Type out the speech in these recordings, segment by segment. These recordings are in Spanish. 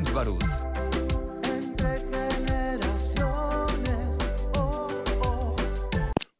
James Barús.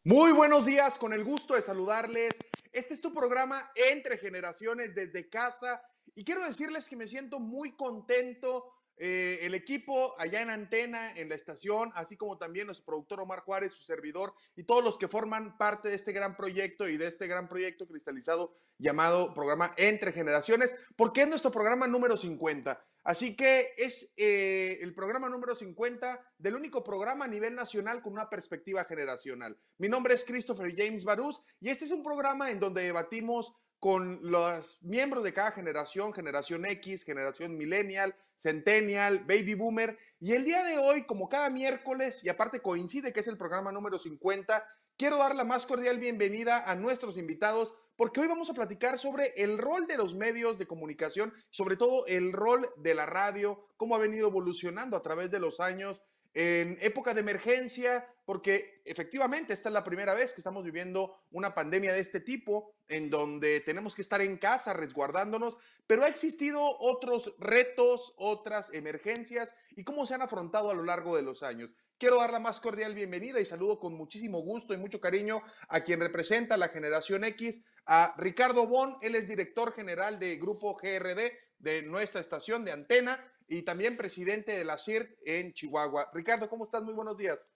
Muy buenos días, con el gusto de saludarles. Este es tu programa Entre Generaciones desde casa y quiero decirles que me siento muy contento. Eh, el equipo allá en Antena, en la estación, así como también nuestro productor Omar Juárez, su servidor y todos los que forman parte de este gran proyecto y de este gran proyecto cristalizado llamado programa Entre Generaciones, porque es nuestro programa número 50. Así que es eh, el programa número 50 del único programa a nivel nacional con una perspectiva generacional. Mi nombre es Christopher James Barús y este es un programa en donde debatimos con los miembros de cada generación, generación X, generación millennial, centennial, baby boomer. Y el día de hoy, como cada miércoles, y aparte coincide que es el programa número 50, quiero dar la más cordial bienvenida a nuestros invitados porque hoy vamos a platicar sobre el rol de los medios de comunicación, sobre todo el rol de la radio, cómo ha venido evolucionando a través de los años en época de emergencia, porque efectivamente esta es la primera vez que estamos viviendo una pandemia de este tipo, en donde tenemos que estar en casa resguardándonos, pero ha existido otros retos, otras emergencias y cómo se han afrontado a lo largo de los años. Quiero dar la más cordial bienvenida y saludo con muchísimo gusto y mucho cariño a quien representa la generación X, a Ricardo Bon, él es director general de Grupo GRD de nuestra estación de antena y también presidente de la CIRT en Chihuahua. Ricardo, ¿cómo estás? Muy buenos días.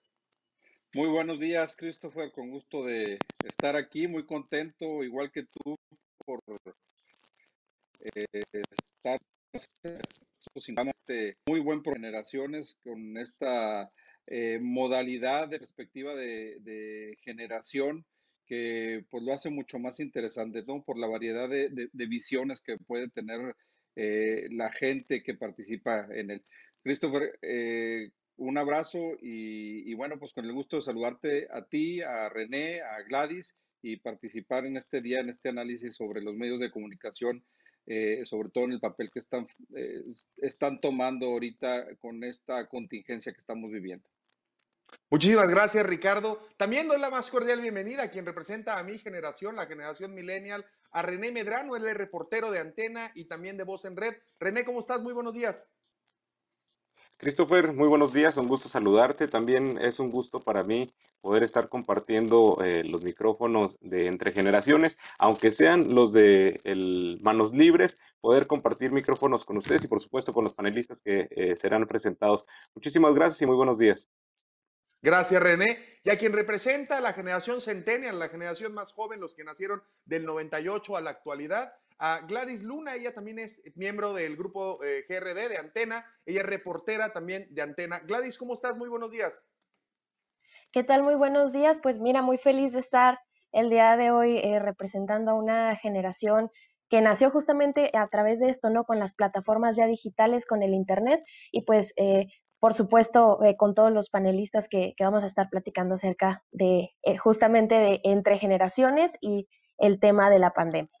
Muy buenos días, Christopher. Con gusto de estar aquí, muy contento, igual que tú, por eh, estar muy buen por generaciones con esta eh, modalidad de perspectiva de, generación que pues lo hace mucho más interesante, ¿no? Por la variedad de, de visiones que puede tener eh, la gente que participa en él. Christopher, eh, un abrazo y, bueno, pues con el gusto de saludarte a ti, a René, a Gladys y participar en este día, en este análisis sobre los medios de comunicación, eh, sobre todo en el papel que están, están tomando ahorita con esta contingencia que estamos viviendo. Muchísimas gracias, Ricardo. También doy la más cordial bienvenida a quien representa a mi generación, la generación millennial, a René Medrano, él es reportero de Antena y también de Voz en Red. René, ¿cómo estás? Muy buenos días. Christopher, muy buenos días, un gusto saludarte. También es un gusto para mí poder estar compartiendo eh, los micrófonos de entre generaciones, aunque sean los de Manos Libres, poder compartir micrófonos con ustedes y por supuesto con los panelistas que eh, serán presentados. Muchísimas gracias y muy buenos días. Gracias, René. Y a quien representa a la generación Centennial, la generación más joven, los que nacieron del 98 a la actualidad, a Gladys Luna, ella también es miembro del grupo eh, GRD de Antena, ella es reportera también de Antena. Gladys, ¿cómo estás? Muy buenos días. ¿Qué tal? Muy buenos días. Pues mira, muy feliz de estar el día de hoy eh, representando a una generación que nació justamente a través de esto, ¿no? Con las plataformas ya digitales, con el Internet y pues eh, por supuesto, eh, con todos los panelistas que, que, vamos a estar platicando acerca de eh, justamente de entre generaciones y el tema de la pandemia.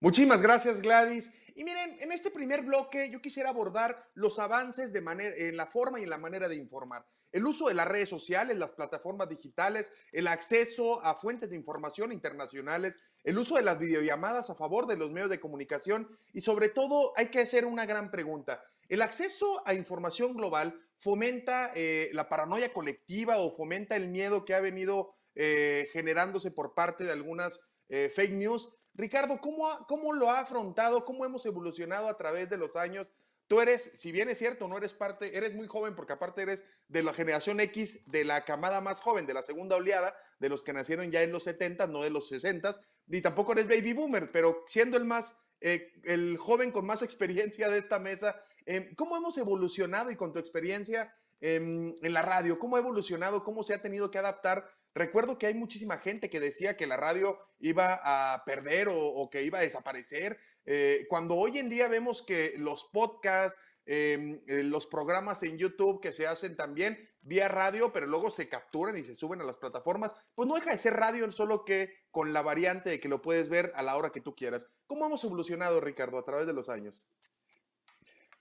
Muchísimas gracias, Gladys. Y miren, en este primer bloque yo quisiera abordar los avances de manera, en la forma y en la manera de informar. El uso de las redes sociales, las plataformas digitales, el acceso a fuentes de información internacionales, el uso de las videollamadas a favor de los medios de comunicación y sobre todo hay que hacer una gran pregunta. El acceso a información global fomenta eh, la paranoia colectiva o fomenta el miedo que ha venido eh, generándose por parte de algunas eh, fake news. Ricardo, ¿cómo, ¿cómo lo ha afrontado? ¿Cómo hemos evolucionado a través de los años? Tú eres, si bien es cierto, no eres parte, eres muy joven porque aparte eres de la generación X, de la camada más joven, de la segunda oleada, de los que nacieron ya en los 70, no de los 60, ni tampoco eres baby boomer, pero siendo el más, el joven con más experiencia de esta mesa, eh, ¿cómo hemos evolucionado y con tu experiencia eh, en la radio, cómo ha evolucionado, cómo se ha tenido que adaptar Recuerdo que hay muchísima gente que decía que la radio iba a perder o, o que iba a desaparecer, eh, cuando hoy en día vemos que los podcasts, eh, los programas en YouTube que se hacen también vía radio, pero luego se capturan y se suben a las plataformas, pues no deja de ser radio, solo que con la variante de que lo puedes ver a la hora que tú quieras. ¿Cómo hemos evolucionado, Ricardo, a través de los años?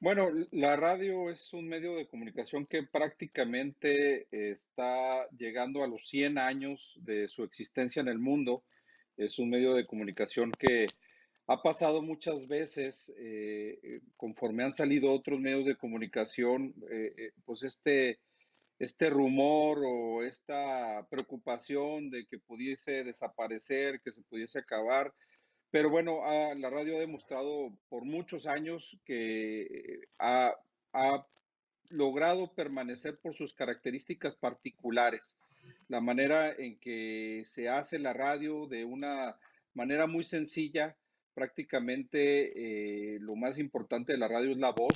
Bueno, la radio es un medio de comunicación que prácticamente está llegando a los 100 años de su existencia en el mundo. Es un medio de comunicación que ha pasado muchas veces, eh, conforme han salido otros medios de comunicación, pues este, este rumor o esta preocupación de que pudiese desaparecer, que se pudiese acabar. Pero bueno, la radio ha demostrado por muchos años que ha, ha logrado permanecer por sus características particulares. La manera en que se hace la radio de una manera muy sencilla, prácticamente eh, lo más importante de la radio es la voz,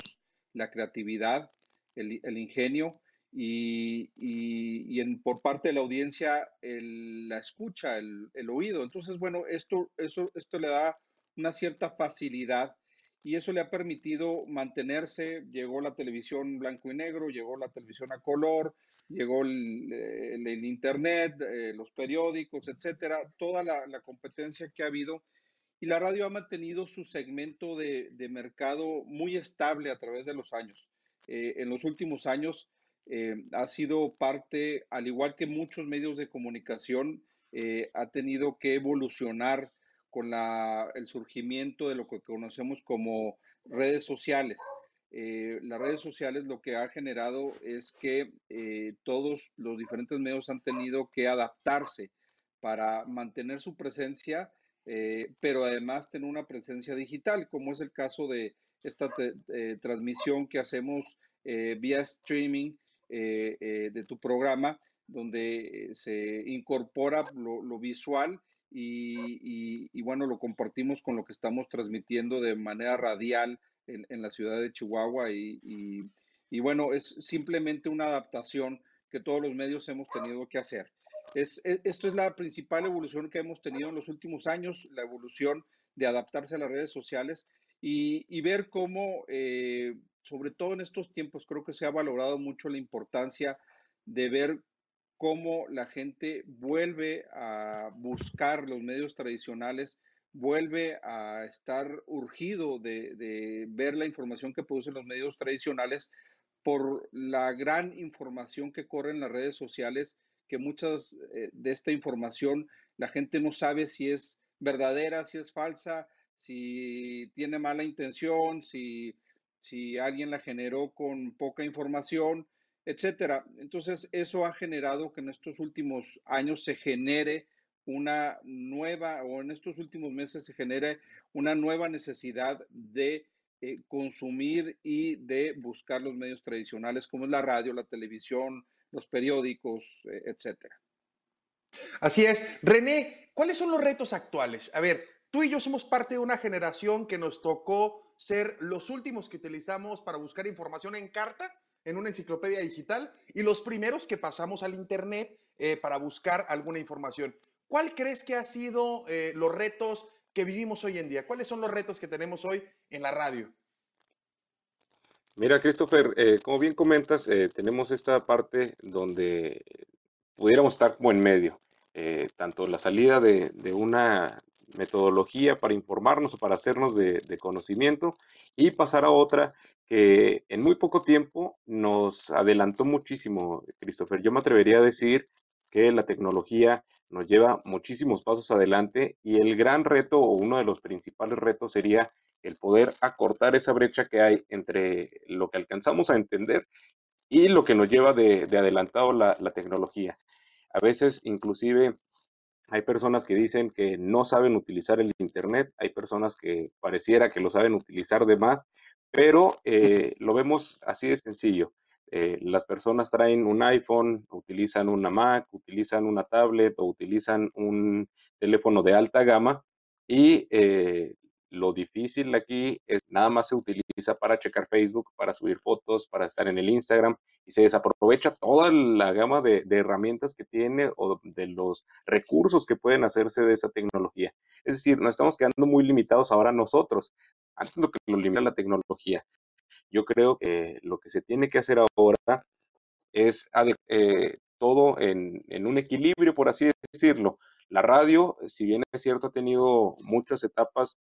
la creatividad, el, ingenio y, y, en, por parte de la audiencia la escucha, el, el, oído. Entonces, bueno, esto, eso, esto le da una cierta facilidad y eso le ha permitido mantenerse. Llegó la televisión blanco y negro, llegó la televisión a color, llegó el, internet, eh, los periódicos, etcétera, toda la, competencia que ha habido. Y la radio ha mantenido su segmento de, mercado muy estable a través de los años. Eh, en los últimos años eh, ha sido parte, al igual que muchos medios de comunicación, ha tenido que evolucionar con el surgimiento de lo que conocemos como redes sociales. Eh, las redes sociales lo que ha generado es que eh, todos los diferentes medios han tenido que adaptarse para mantener su presencia, eh, pero además tener una presencia digital, como es el caso de esta transmisión que hacemos vía streaming de tu programa, donde se incorpora lo visual y, bueno, lo compartimos con lo que estamos transmitiendo de manera radial en, la ciudad de Chihuahua y, bueno, es simplemente una adaptación que todos los medios hemos tenido que hacer. Es, e, esto es la principal evolución que hemos tenido en los últimos años, la evolución de adaptarse a las redes sociales y, ver cómo, eh, sobre todo en estos tiempos, creo que se ha valorado mucho la importancia de ver cómo la gente vuelve a buscar los medios tradicionales, vuelve a estar urgido de, ver la información que producen los medios tradicionales por la gran información que corre en las redes sociales, que muchas eh, de esta información la gente no sabe si es verdadera, si es falsa, si tiene mala intención, si, si alguien la generó con poca información etcétera. Entonces, eso ha generado que en estos últimos años se genere una nueva, o en estos últimos meses se genere una nueva necesidad de eh, consumir y de buscar los medios tradicionales como es la radio, la televisión, los periódicos, eh, etcétera. Así es. René, ¿cuáles son los retos actuales? A ver, tú y yo somos parte de una generación que nos tocó ser los últimos que utilizamos para buscar información en carta en una enciclopedia digital y los primeros que pasamos al Internet eh, para buscar alguna información. ¿Cuál crees que ha sido eh, los retos que vivimos hoy en día? ¿Cuáles son los retos que tenemos hoy en la radio? Mira, Christopher, eh, como bien comentas, tenemos esta parte donde pudiéramos estar como en medio, tanto la salida de, una metodología para informarnos o para hacernos de, de, conocimiento y pasar a otra que en muy poco tiempo nos adelantó muchísimo, Christopher. Yo me atrevería a decir que la tecnología nos lleva muchísimos pasos adelante y el gran reto o uno de los principales retos sería el poder acortar esa brecha que hay entre lo que alcanzamos a entender y lo que nos lleva de, adelantado la, la tecnología. A veces inclusive hay personas que dicen que no saben utilizar el Internet, hay personas que pareciera que lo saben utilizar de más, pero eh, lo vemos así de sencillo. Eh, las personas traen un iPhone, utilizan una Mac, utilizan una tablet o utilizan un teléfono de alta gama y eh, lo difícil aquí es nada más se utiliza para checar Facebook, para subir fotos, para estar en el Instagram y se desaprovecha toda la gama de, herramientas que tiene o de los recursos que pueden hacerse de esa tecnología. Es decir, nos estamos quedando muy limitados ahora nosotros, antes lo que lo limita la tecnología. Yo creo que lo que se tiene que hacer ahora es eh, todo en, en un equilibrio, por así decirlo. La radio, si bien es cierto, ha tenido muchas etapas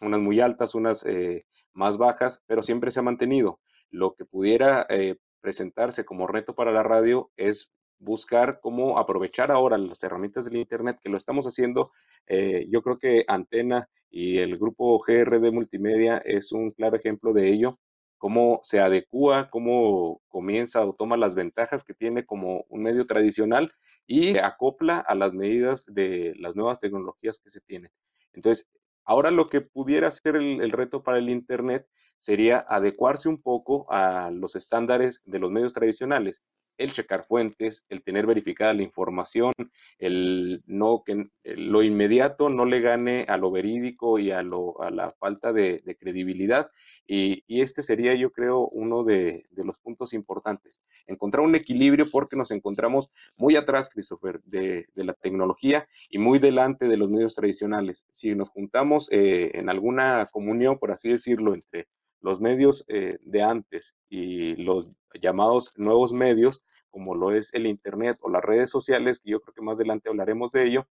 unas muy altas, unas eh, más bajas, pero siempre se ha mantenido. Lo que pudiera eh, presentarse como reto para la radio es buscar cómo aprovechar ahora las herramientas del Internet, que lo estamos haciendo. Eh, yo creo que Antena y el grupo GRD Multimedia es un claro ejemplo de ello, cómo se adecua, cómo comienza o toma las ventajas que tiene como un medio tradicional y se acopla a las medidas de las nuevas tecnologías que se tienen. Entonces, ahora lo que pudiera ser el, reto para el Internet sería adecuarse un poco a los estándares de los medios tradicionales el checar fuentes, el tener verificada la información, el no que lo inmediato no le gane a lo verídico y a, lo, a la falta de, credibilidad. Y, este sería, yo creo, uno de, los puntos importantes. Encontrar un equilibrio porque nos encontramos muy atrás, Christopher, de, la tecnología y muy delante de los medios tradicionales. Si nos juntamos eh, en alguna comunión, por así decirlo, entre los medios eh, de antes y los llamados nuevos medios, como lo es el Internet o las redes sociales, que yo creo que más adelante hablaremos de ello,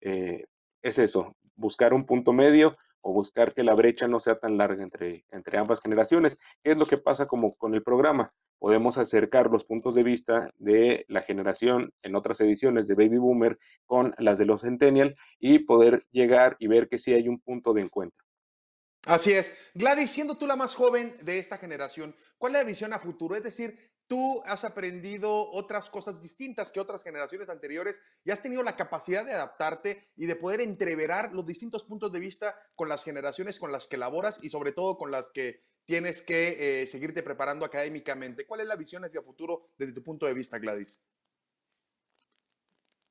eh, es eso, buscar un punto medio o buscar que la brecha no sea tan larga entre, entre ambas generaciones. ¿Qué es lo que pasa como con el programa? Podemos acercar los puntos de vista de la generación en otras ediciones de Baby Boomer con las de los Centennial y poder llegar y ver que sí hay un punto de encuentro. Así es. Gladys, siendo tú la más joven de esta generación, ¿cuál es la visión a futuro? Es decir, tú has aprendido otras cosas distintas que otras generaciones anteriores y has tenido la capacidad de adaptarte y de poder entreverar los distintos puntos de vista con las generaciones con las que laboras y sobre todo con las que tienes que eh, seguirte preparando académicamente. ¿Cuál es la visión hacia futuro desde tu punto de vista, Gladys?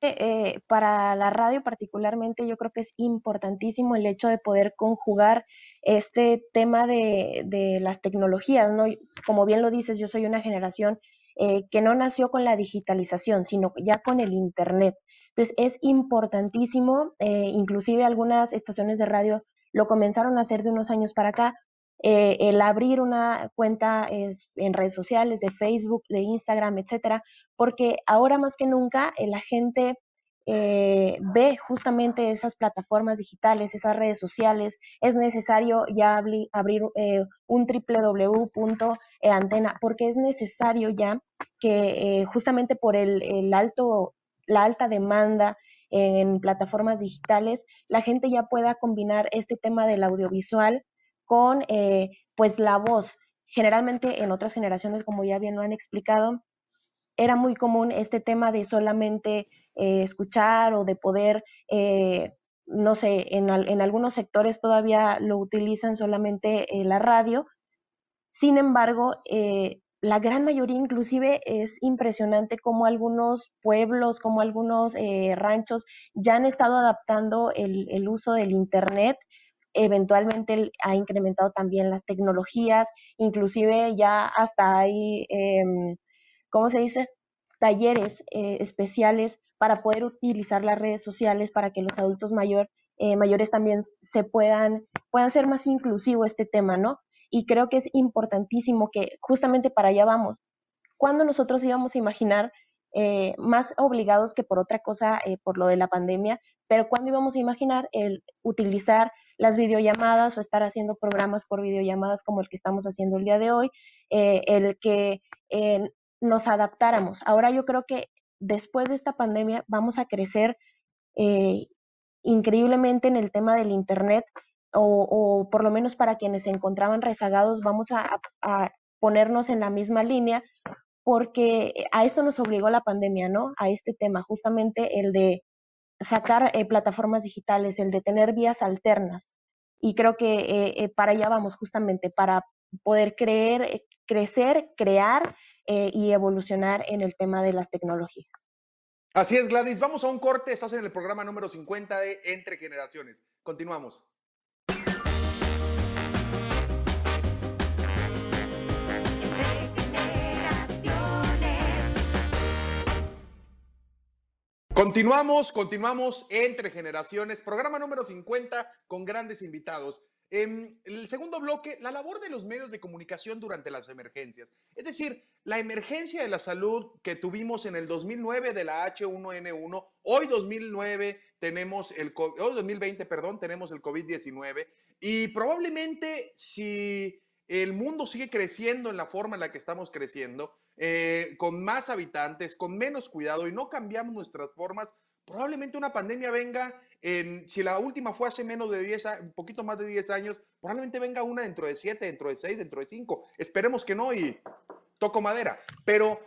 Eh, para la radio particularmente yo creo que es importantísimo el hecho de poder conjugar este tema de, las tecnologías, ¿no? Como bien lo dices, yo soy una generación eh, que no nació con la digitalización, sino ya con el Internet. Entonces es importantísimo, eh, inclusive algunas estaciones de radio lo comenzaron a hacer de unos años para acá, eh, el abrir una cuenta en redes sociales, de Facebook, de Instagram, etcétera, porque ahora más que nunca eh, la gente eh, ve justamente esas plataformas digitales, esas redes sociales, es necesario ya abrir un www.antena, porque es necesario ya que justamente por el, alto, la alta demanda en plataformas digitales, la gente ya pueda combinar este tema del audiovisual con eh, pues la voz. Generalmente en otras generaciones, como ya bien lo han explicado, era muy común este tema de solamente eh, escuchar o de poder, eh, no sé, en, en, algunos sectores todavía lo utilizan solamente la radio. Sin embargo, la gran mayoría inclusive es impresionante como algunos pueblos, como algunos ranchos ya han estado adaptando el, el uso del Internet eventualmente ha incrementado también las tecnologías, inclusive ya hasta hay, eh, ¿cómo se dice? Talleres eh, especiales para poder utilizar las redes sociales para que los adultos mayor, eh, mayores también se puedan, puedan ser más inclusivo este tema, ¿no? Y creo que es importantísimo que justamente para allá vamos. cuando nosotros íbamos a imaginar eh, más obligados que por otra cosa, por lo de la pandemia, pero cuando íbamos a imaginar el utilizar las videollamadas o estar haciendo programas por videollamadas como el que estamos haciendo el día de hoy, eh, el que eh, nos adaptáramos. Ahora yo creo que después de esta pandemia vamos a crecer eh, increíblemente en el tema del Internet o, por lo menos para quienes se encontraban rezagados vamos a, a ponernos en la misma línea porque a eso nos obligó la pandemia, ¿no? A este tema, justamente el de sacar eh, plataformas digitales, el de tener vías alternas. Y creo que eh, eh, para allá vamos justamente, para poder creer, crecer, crear y evolucionar en el tema de las tecnologías. Así es, Gladys. Vamos a un corte. Estás en el programa número 50 de Entre Generaciones. Continuamos. Continuamos, continuamos entre generaciones, programa número 50 con grandes invitados. En el segundo bloque, la labor de los medios de comunicación durante las emergencias. Es decir, la emergencia de la salud que tuvimos en el 2009 de la H1N1, hoy 2009 tenemos el hoy 2020, perdón, tenemos el COVID-19 y probablemente si el mundo sigue creciendo en la forma en la que estamos creciendo, eh, con más habitantes, con menos cuidado y no cambiamos nuestras formas, probablemente una pandemia venga, en, si la última fue hace menos de 10, un poquito más de 10 años, probablemente venga una dentro de 7, dentro de 6, dentro de 5. Esperemos que no y toco madera. Pero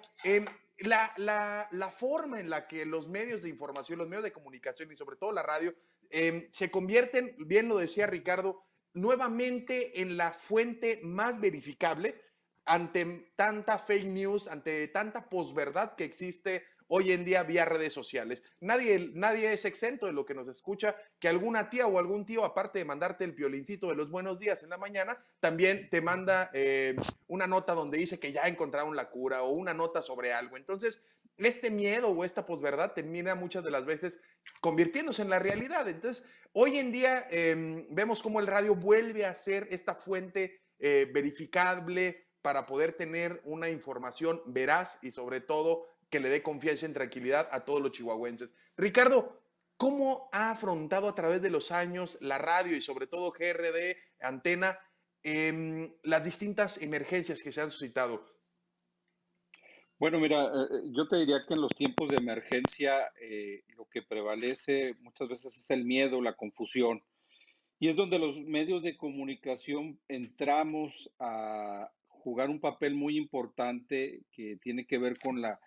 la, la, la, forma en la que los medios de información, los medios de comunicación y sobre todo la radio em, se convierten, bien lo decía Ricardo, nuevamente en la fuente más verificable ante tanta fake news, ante tanta posverdad que existe hoy en día vía redes sociales. Nadie, nadie es exento de lo que nos escucha, que alguna tía o algún tío, aparte de mandarte el piolincito de los buenos días en la mañana, también te manda eh, una nota donde dice que ya encontraron la cura o una nota sobre algo. Entonces, este miedo o esta posverdad termina muchas de las veces convirtiéndose en la realidad. Entonces, hoy en día em, vemos cómo el radio vuelve a ser esta fuente eh, verificable para poder tener una información veraz y sobre todo que le dé confianza y tranquilidad a todos los chihuahuenses. Ricardo, ¿cómo ha afrontado a través de los años la radio y sobre todo GRD, Antena, em, las distintas emergencias que se han suscitado? Bueno, mira, eh, eh, yo te diría que en los tiempos de emergencia eh, lo que prevalece muchas veces es el miedo, la confusión. Y es donde los medios de comunicación entramos a jugar un papel muy importante que tiene que ver con la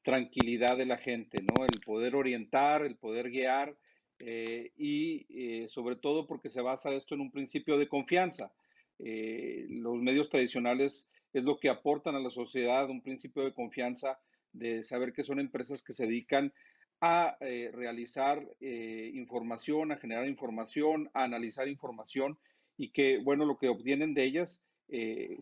tranquilidad de la gente, ¿no? El poder orientar, el poder guiar y eh, sobre todo porque se basa esto en un principio de confianza. Los medios tradicionales es lo que aportan a la sociedad, un principio de confianza de saber que son empresas que se dedican a realizar información, a generar información, a analizar información y que, bueno, lo que obtienen de ellas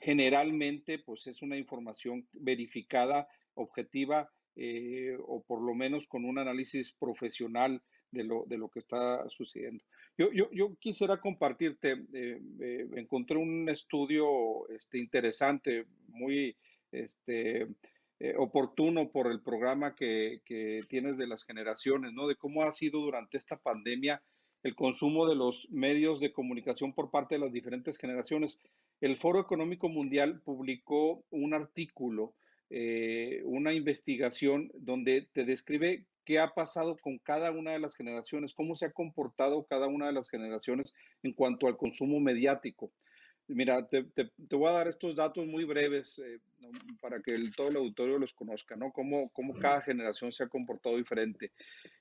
generalmente pues es una información verificada, objetiva eh, o por lo menos con un análisis profesional de lo, de lo que está sucediendo. Yo, yo, yo quisiera compartirte, eh, eh, encontré un estudio este, interesante, muy este, oportuno por el programa que, que, tienes de las generaciones, ¿no? De cómo ha sido durante esta pandemia el consumo de los medios de comunicación por parte de las diferentes generaciones. El Foro Económico Mundial publicó un artículo eh, una investigación donde te describe qué ha pasado con cada una de las generaciones, cómo se ha comportado cada una de las generaciones en cuanto al consumo mediático. Mira, te, voy a dar estos datos muy breves eh, para que todo el auditorio los conozca, ¿no? Cómo, cómo, cada generación se ha comportado diferente.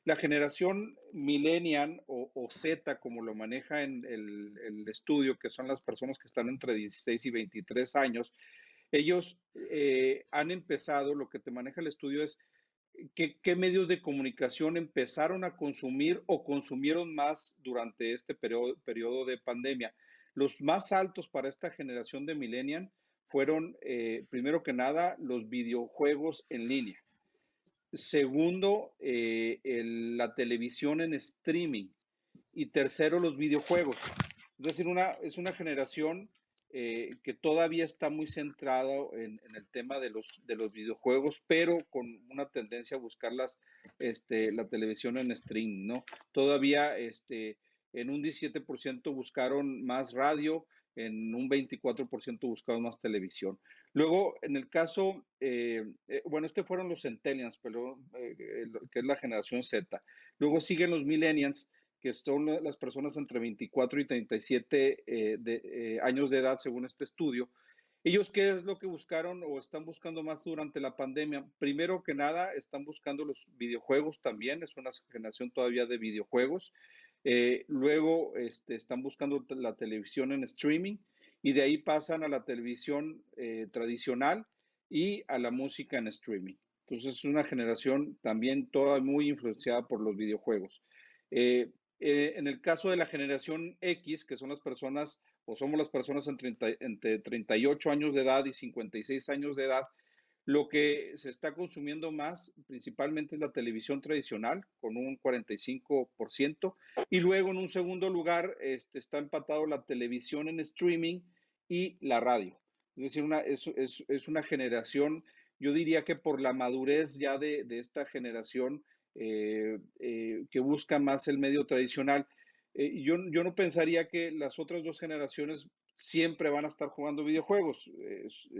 La generación millennial o, Z, como lo maneja en el, el, estudio, que son las personas que están entre 16 y 23 años, ellos eh, han empezado, lo que te maneja el estudio es qué, medios de comunicación empezaron a consumir o consumieron más durante este periodo, periodo de pandemia. Los más altos para esta generación de millennial fueron, eh, primero que nada, los videojuegos en línea. Segundo, eh, la televisión en streaming. Y tercero, los videojuegos. Es decir, una, es una generación eh, que todavía está muy centrado en, el tema de los, de los videojuegos, pero con una tendencia a buscar este, la televisión en stream, ¿no? Todavía este, en un 17% buscaron más radio, en un 24% buscaron más televisión. Luego, en el caso, eh, eh, bueno, este fueron los centennials, pero, que es la generación Z. Luego siguen los millennials, que son las personas entre 24 y 37 eh, de, eh, años de edad, según este estudio. Ellos, ¿qué es lo que buscaron o están buscando más durante la pandemia? Primero que nada, están buscando los videojuegos también, es una generación todavía de videojuegos. Eh, luego este, están buscando la televisión en streaming y de ahí pasan a la televisión tradicional y a la música en streaming. Entonces es una generación también toda muy influenciada por los videojuegos. Eh, en el caso de la generación X, que son las personas, o somos las personas entre 38 años de edad y 56 años de edad, lo que se está consumiendo más principalmente es la televisión tradicional, con un 45%, y luego en un segundo lugar este, está empatado la televisión en streaming y la radio. Es decir, una, es, una generación, yo diría que por la madurez ya de, esta generación, que busca más el medio tradicional. Eh, yo, yo, no pensaría que las otras dos generaciones siempre van a estar jugando videojuegos.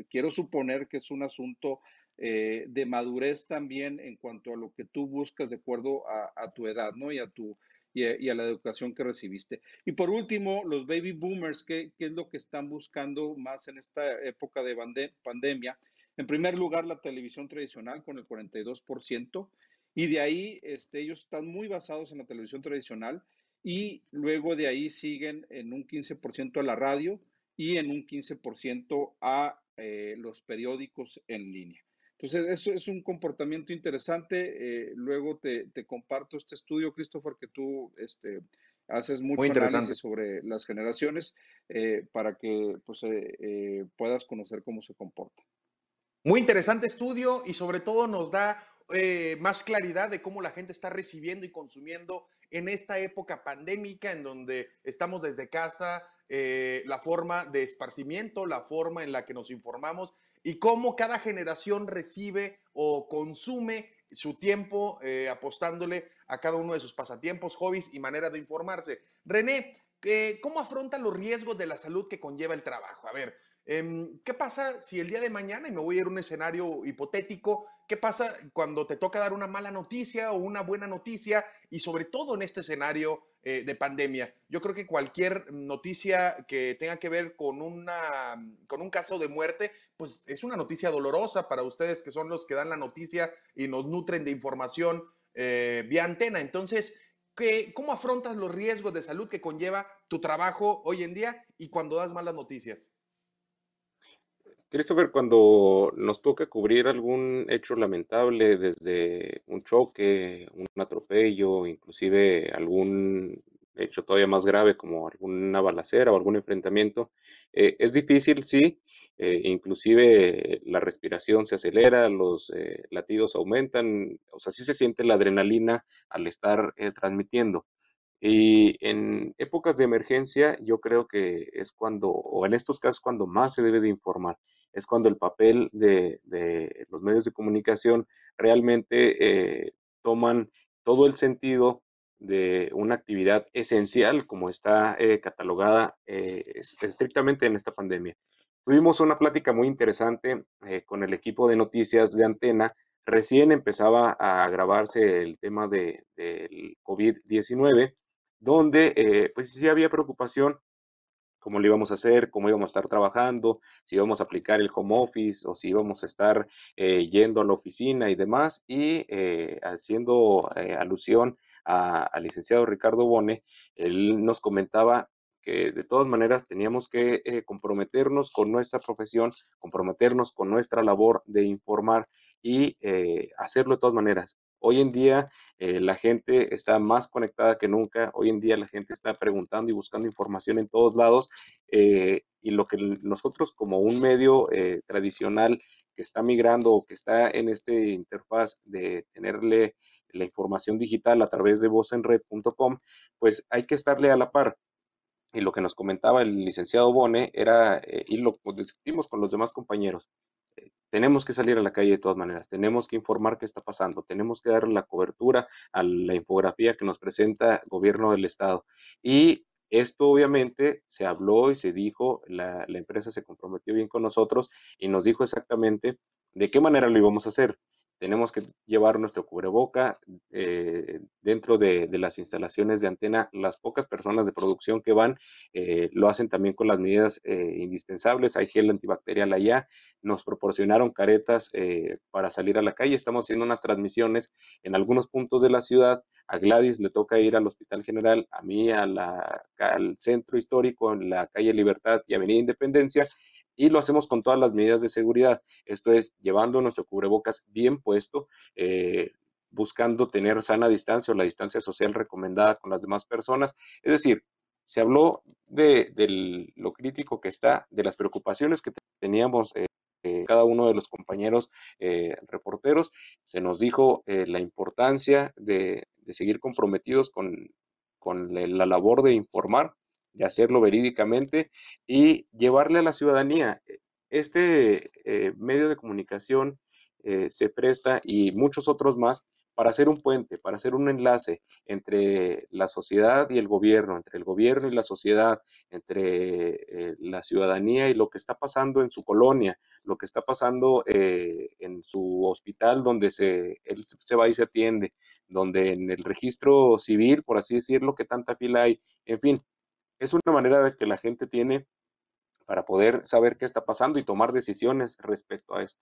quiero suponer que es un asunto eh, de madurez también en cuanto a lo que tú buscas de acuerdo a, tu edad, ¿no? Y a tu y a, la educación que recibiste. Y por último, los baby boomers, ¿qué, ¿qué, es lo que están buscando más en esta época de pandemia? En primer lugar, la televisión tradicional con el 42%, y de ahí este, ellos están muy basados en la televisión tradicional, y luego de ahí siguen en un 15% a la radio y en un 15% a eh, los periódicos en línea. Entonces, eso es un comportamiento interesante. Eh, luego te, comparto este estudio, Christopher, que tú este, haces mucho análisis sobre las generaciones eh, para que pues, puedas conocer cómo se comporta. Muy interesante estudio y sobre todo nos da más claridad de cómo la gente está recibiendo y consumiendo en esta época pandémica en donde estamos desde casa, eh, la forma de esparcimiento, la forma en la que nos informamos y cómo cada generación recibe o consume su tiempo eh, apostándole a cada uno de sus pasatiempos, hobbies y manera de informarse. René, eh, ¿cómo afrontan los riesgos de la salud que conlleva el trabajo? A ver, em, ¿qué pasa si el día de mañana, y me voy a ir a un escenario hipotético, ¿Qué pasa cuando te toca dar una mala noticia o una buena noticia? Y sobre todo en este escenario eh, de pandemia. Yo creo que cualquier noticia que tenga que ver con, una, con un caso de muerte, pues es una noticia dolorosa para ustedes que son los que dan la noticia y nos nutren de información eh, vía antena. Entonces, ¿qué, ¿cómo afrontas los riesgos de salud que conlleva tu trabajo hoy en día y cuando das malas noticias? Christopher, cuando nos toca cubrir algún hecho lamentable, desde un choque, un atropello, inclusive algún hecho todavía más grave como alguna balacera o algún enfrentamiento, eh, es difícil, sí, eh, inclusive la respiración se acelera, los eh, latidos aumentan, o sea, sí se siente la adrenalina al estar transmitiendo. Y en épocas de emergencia, yo creo que es cuando, o en estos casos, cuando más se debe de informar es cuando el papel de, los medios de comunicación realmente eh, toman todo el sentido de una actividad esencial como está eh, catalogada eh, estrictamente en esta pandemia. Tuvimos una plática muy interesante con el equipo de noticias de Antena. Recién empezaba a grabarse el tema de, del COVID-19, donde pues sí había preocupación cómo lo íbamos a hacer, cómo íbamos a estar trabajando, si íbamos a aplicar el home office o si íbamos a estar eh, yendo a la oficina y demás, y eh, haciendo eh, alusión al licenciado Ricardo Bone, él nos comentaba que de todas maneras teníamos que comprometernos con nuestra profesión, comprometernos con nuestra labor de informar y hacerlo de todas maneras. Hoy en día eh, la gente está más conectada que nunca, hoy en día la gente está preguntando y buscando información en todos lados eh, y lo que nosotros como un medio eh, tradicional que está migrando o que está en este interfaz de tenerle la información digital a través de vozenred.com, pues hay que estarle a la par. Y lo que nos comentaba el licenciado Bone era, y lo discutimos con los demás compañeros, tenemos que salir a la calle de todas maneras, tenemos que informar qué está pasando, tenemos que dar la cobertura a la infografía que nos presenta el gobierno del estado. Y esto obviamente se habló y se dijo, la, la empresa se comprometió bien con nosotros y nos dijo exactamente de qué manera lo íbamos a hacer tenemos que llevar nuestro cubreboca eh, dentro de, las instalaciones de antena. Las pocas personas de producción que van eh, lo hacen también con las medidas eh, indispensables. Hay gel antibacterial allá. Nos proporcionaron caretas para salir a la calle. Estamos haciendo unas transmisiones en algunos puntos de la ciudad. A Gladys le toca ir al Hospital General, a mí al centro histórico en la calle Libertad y Avenida Independencia y lo hacemos con todas las medidas de seguridad. Esto es llevando nuestro cubrebocas bien puesto, eh, buscando tener sana distancia o la distancia social recomendada con las demás personas. Es decir, se habló de, lo crítico que está, de las preocupaciones que teníamos eh, eh, cada uno de los compañeros reporteros. Se nos dijo la importancia de, seguir comprometidos con, con la labor de informar de hacerlo verídicamente y llevarle a la ciudadanía. Este eh, medio de comunicación eh, se presta y muchos otros más para hacer un puente, para hacer un enlace entre la sociedad y el gobierno, entre el gobierno y la sociedad, entre eh, la ciudadanía y lo que está pasando en su colonia, lo que está pasando eh, en su hospital donde se, él se va y se atiende, donde en el registro civil, por así decirlo, que tanta fila hay, en fin, es una manera de que la gente tiene para poder saber qué está pasando y tomar decisiones respecto a esto.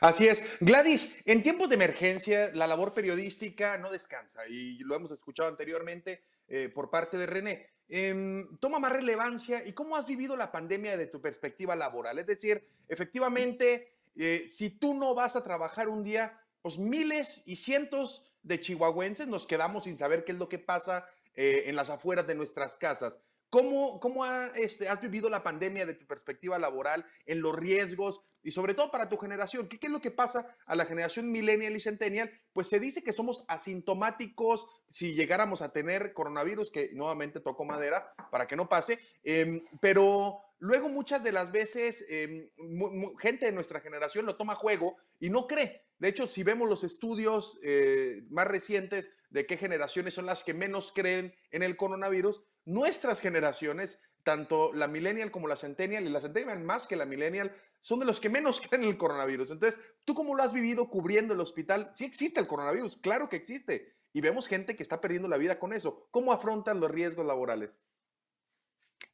Así es. Gladys, en tiempos de emergencia, la labor periodística no descansa y lo hemos escuchado anteriormente eh, por parte de René. Em, toma más relevancia y cómo has vivido la pandemia desde tu perspectiva laboral. Es decir, efectivamente, eh, si tú no vas a trabajar un día, pues miles y cientos de chihuahuenses nos quedamos sin saber qué es lo que pasa eh, en las afueras de nuestras casas. ¿Cómo, cómo este, has vivido la pandemia de tu perspectiva laboral en los riesgos y sobre todo para tu generación? ¿Qué, ¿Qué, es lo que pasa a la generación millennial y centennial? Pues se dice que somos asintomáticos si llegáramos a tener coronavirus, que nuevamente tocó madera para que no pase, em, pero luego muchas de las veces em, gente de nuestra generación lo toma a juego y no cree. De hecho, si vemos los estudios eh, más recientes de qué generaciones son las que menos creen en el coronavirus, nuestras generaciones, tanto la millennial como la centennial, y la centennial más que la millennial, son de los que menos creen en el coronavirus. Entonces, ¿tú cómo lo has vivido cubriendo el hospital? Sí existe el coronavirus, claro que existe. Y vemos gente que está perdiendo la vida con eso. ¿Cómo afrontan los riesgos laborales?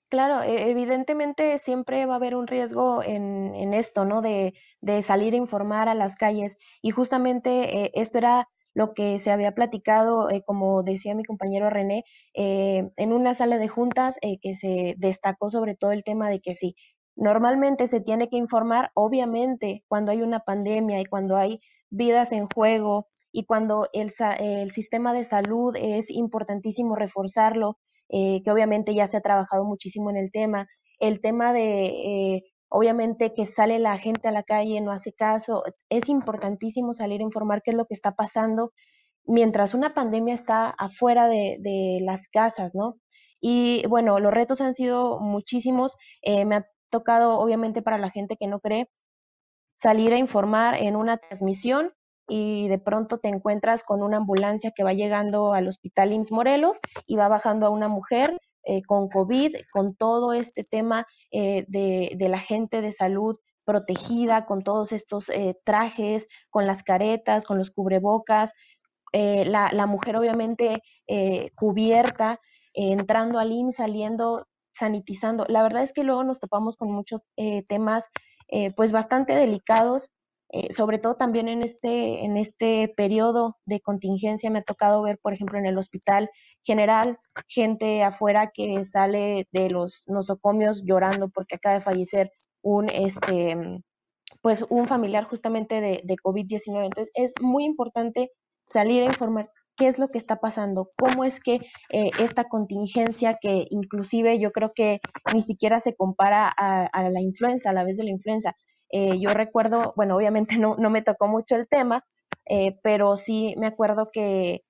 Claro, e, evidentemente siempre va a haber un riesgo en, esto, ¿no? De, salir a informar a las calles. Y justamente eh, esto era lo que se había platicado, eh, como decía mi compañero René, eh, en una sala de juntas eh, que se destacó sobre todo el tema de que sí, normalmente se tiene que informar, obviamente, cuando hay una pandemia y cuando hay vidas en juego y cuando el, el sistema de salud es importantísimo reforzarlo, que obviamente ya se ha trabajado muchísimo en el tema, el tema de Obviamente que sale la gente a la calle, no hace caso. Es importantísimo salir a informar qué es lo que está pasando mientras una pandemia está afuera de, las casas, ¿no? Y bueno, los retos han sido muchísimos. Eh, me ha tocado, obviamente, para la gente que no cree, salir a informar en una transmisión y de pronto te encuentras con una ambulancia que va llegando al hospital IMSS Morelos y va bajando a una mujer eh, con COVID, con todo este tema eh, de, la gente de salud protegida, con todos estos eh, trajes, con las caretas, con los cubrebocas, la, mujer obviamente cubierta, entrando al IMSS, saliendo, sanitizando. La verdad es que luego nos topamos con muchos temas pues bastante delicados eh, sobre todo también en este, en este periodo de contingencia me ha tocado ver, por ejemplo, en el hospital general, gente afuera que sale de los nosocomios llorando porque acaba de fallecer un, este, pues un familiar justamente de, de COVID-19. Entonces es muy importante salir a informar qué es lo que está pasando, cómo es que eh, esta contingencia que inclusive yo creo que ni siquiera se compara a la influenza, a la vez de la influenza, eh, yo recuerdo, bueno, obviamente no, no me tocó mucho el tema, eh, pero sí me acuerdo que,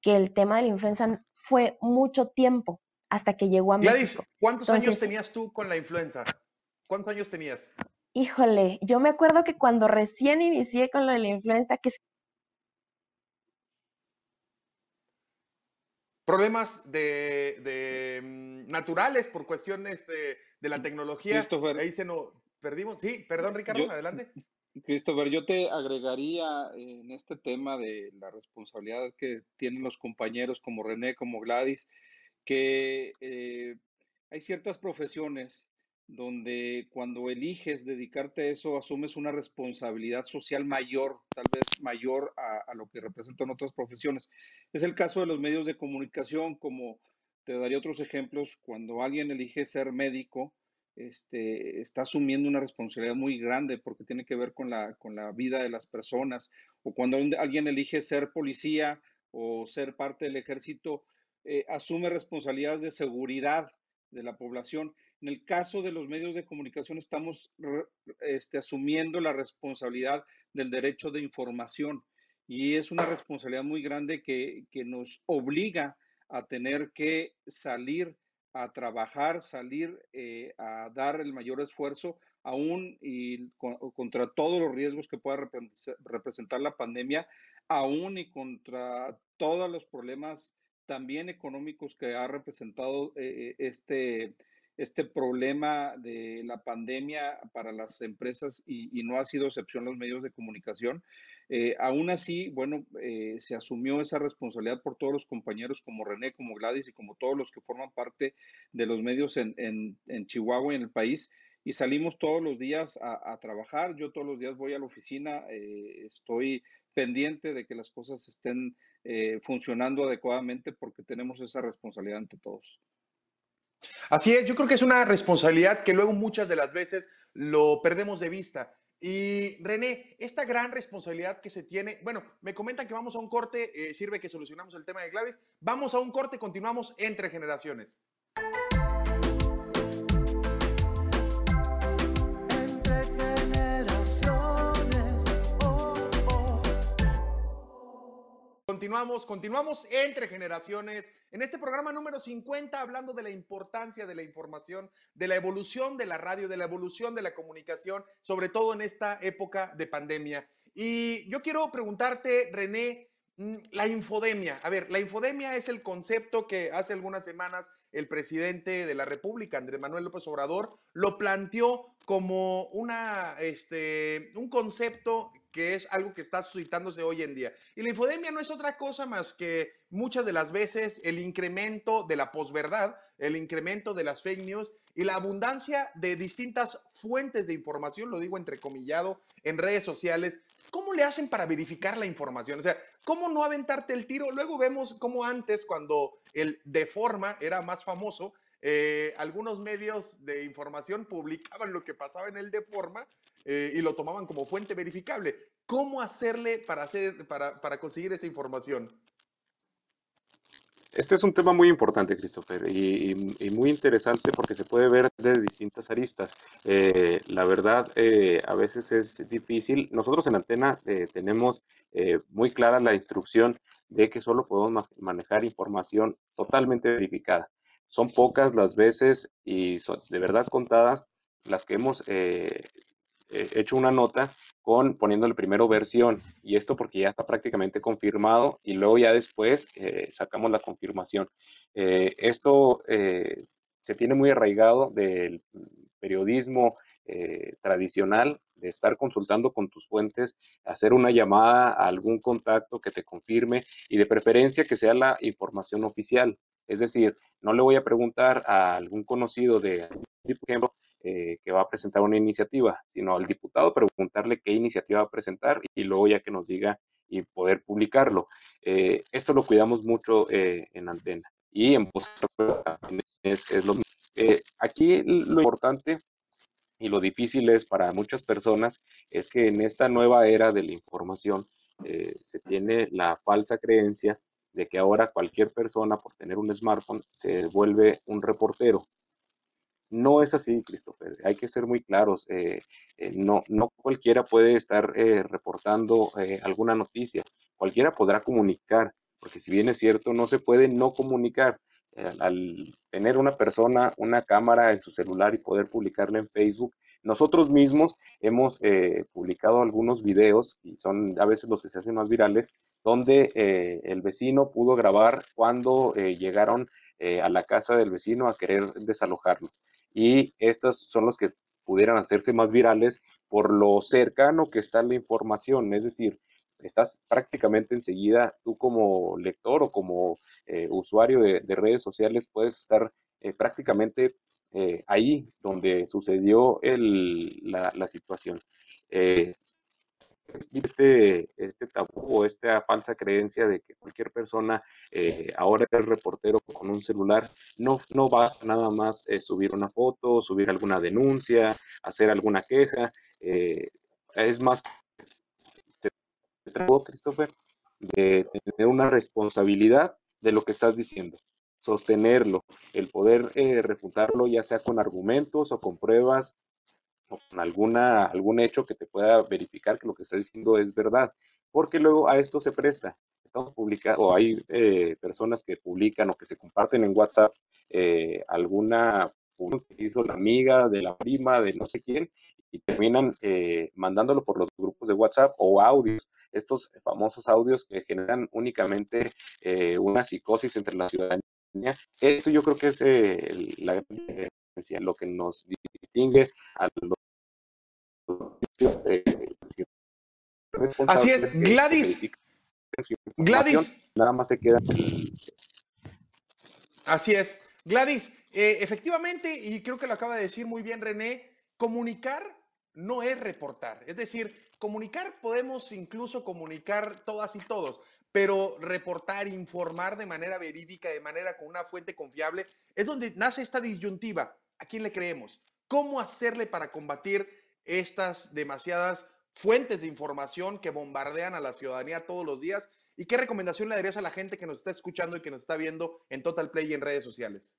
que el tema de la influenza fue mucho tiempo hasta que llegó a Gladys, ¿cuántos años tenías tú con la influenza? ¿Cuántos años tenías? Híjole, yo me acuerdo que cuando recién inicié con lo de la influenza, que problemas de, de mm, naturales por cuestiones de, de la tecnología. Ahí se no, Perdimos, sí, perdón Ricardo, adelante. Christopher, yo te agregaría en este tema de la responsabilidad que tienen los compañeros como René, como Gladys, que eh, hay ciertas profesiones donde cuando eliges dedicarte a eso asumes una responsabilidad social mayor, tal vez mayor a, a, lo que representan otras profesiones. Es el caso de los medios de comunicación, como te daría otros ejemplos, cuando alguien elige ser médico, este, está asumiendo una responsabilidad muy grande porque tiene que ver con la, con la vida de las personas. O cuando alguien elige ser policía o ser parte del ejército, eh, asume responsabilidades de seguridad de la población. En el caso de los medios de comunicación estamos este, asumiendo la responsabilidad del derecho de información y es una responsabilidad muy grande que, que nos obliga a tener que salir a trabajar, salir eh, a dar el mayor esfuerzo aún y contra todos los riesgos que pueda representar la pandemia, aún y contra todos los problemas también económicos que ha representado eh, este, este problema de la pandemia para las empresas y, no ha sido excepción los medios de comunicación. Eh, aún así, bueno, eh, se asumió esa responsabilidad por todos los compañeros como René, como Gladys y como todos los que forman parte de los medios en, en, Chihuahua y en el país. Y salimos todos los días a, trabajar. Yo todos los días voy a la oficina, eh, estoy pendiente de que las cosas estén funcionando adecuadamente porque tenemos esa responsabilidad ante todos. Así es, yo creo que es una responsabilidad que luego muchas de las veces lo perdemos de vista. Y René, esta gran responsabilidad que se tiene, bueno, me comentan que vamos a un corte, eh, sirve que solucionamos el tema de claves, vamos a un corte, continuamos entre generaciones. Continuamos, continuamos entre generaciones en este programa número 50 hablando de la importancia de la información, de la evolución de la radio, de la evolución de la comunicación, sobre todo en esta época de pandemia. Y yo quiero preguntarte, René, mm, la infodemia. A ver, la infodemia es el concepto que hace algunas semanas el presidente de la República, Andrés Manuel López Obrador, lo planteó como una, este, un concepto que es algo que está suscitándose hoy en día. Y la infodemia no es otra cosa más que muchas de las veces el incremento de la posverdad, el incremento de las fake news y la abundancia de distintas fuentes de información, lo digo entrecomillado, en redes sociales. ¿Cómo le hacen para verificar la información? O sea, ¿cómo no aventarte el tiro? Luego vemos cómo antes, cuando el de forma era más famoso, eh, algunos medios de información publicaban lo que pasaba en el de forma eh, y lo tomaban como fuente verificable. ¿Cómo hacerle para, hacer, para, conseguir esa información? Este es un tema muy importante, Christopher, y, muy interesante porque se puede ver de distintas aristas. Eh, la verdad, a veces es difícil. Nosotros en Antena tenemos muy clara la instrucción de que solo podemos manejar información totalmente verificada. Son pocas las veces y son de verdad contadas las que hemos eh, hecho una nota con poniéndole primero versión y esto porque ya está prácticamente confirmado y luego ya después eh, sacamos la confirmación. Eh, esto se tiene muy arraigado del periodismo tradicional, de estar consultando con tus fuentes, hacer una llamada a algún contacto que te confirme y de preferencia que sea la información oficial. Es decir, no le voy a preguntar a algún conocido de, por ejemplo, eh, que va a presentar una iniciativa, sino al diputado preguntarle qué iniciativa va a presentar y luego ya que nos diga y poder publicarlo. Eh, esto lo cuidamos mucho eh, en antena y en mismo. aquí lo importante y lo difícil es para muchas personas es que en esta nueva era de la información se tiene la falsa creencia de que ahora cualquier persona por tener un smartphone se vuelve un reportero no es así, Christopher. Hay que ser muy claros. Eh, eh, no, no cualquiera puede estar eh, reportando alguna noticia. Cualquiera podrá comunicar, porque si bien es cierto, no se puede no comunicar. al tener una persona una cámara en su celular y poder publicarla en Facebook, nosotros mismos hemos publicado algunos videos, y son a veces los que se hacen más virales, donde el vecino pudo grabar cuando llegaron a la casa del vecino a querer desalojarlo. Y estos son los que pudieran hacerse más virales por lo cercano que está la información, es decir, estás prácticamente enseguida, tú como lector o como eh, usuario de, redes sociales puedes estar eh, prácticamente eh, ahí donde sucedió la, la, situación este, este tabú o esta falsa creencia de que cualquier persona eh, ahora es reportero con un celular, no, no va nada más eh, subir una foto, subir alguna denuncia, hacer alguna queja, eh, es más, Christopher, de tener una responsabilidad de lo que estás diciendo, sostenerlo, el poder refutarlo ya sea con argumentos o con pruebas o con alguna, algún hecho que te pueda verificar que lo que está diciendo es verdad, porque luego a esto se presta. Estamos publicando, o hay eh, personas que publican o que se comparten en WhatsApp eh, alguna que hizo la amiga de la prima de no sé quién, y terminan eh, mandándolo por los grupos de WhatsApp o audios, estos famosos audios que generan únicamente eh, una psicosis entre la ciudadanía. Esto yo creo que es eh, la lo que nos distingue a los Así es, Gladys. Gladys. Nada más se queda. Así es. Gladys, eh, efectivamente, y creo que lo acaba de decir muy bien René, comunicar no es reportar. Es decir, comunicar podemos incluso comunicar todas y todos, pero reportar, informar de manera verídica, de manera con una fuente confiable, es donde nace esta disyuntiva. ¿A quién le creemos? ¿Cómo hacerle para combatir estas demasiadas fuentes de información que bombardean a la ciudadanía todos los días? ¿Y qué recomendación le darías a la gente que nos está escuchando y que nos está viendo en Total Play y en redes sociales?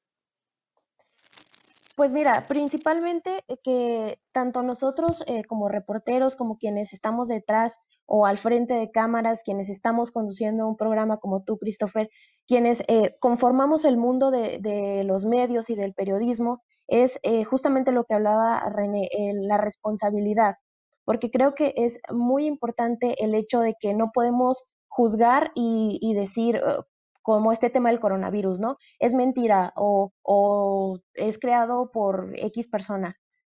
Pues mira, principalmente eh, que tanto nosotros eh, como reporteros, como quienes estamos detrás o al frente de cámaras, quienes estamos conduciendo un programa como tú, Christopher, quienes eh, conformamos el mundo de, de, los medios y del periodismo, es justamente lo que hablaba René, la responsabilidad, porque creo que es muy importante el hecho de que no podemos juzgar y, decir, uh, como este tema del coronavirus, ¿no? Es mentira o, es creado por X persona.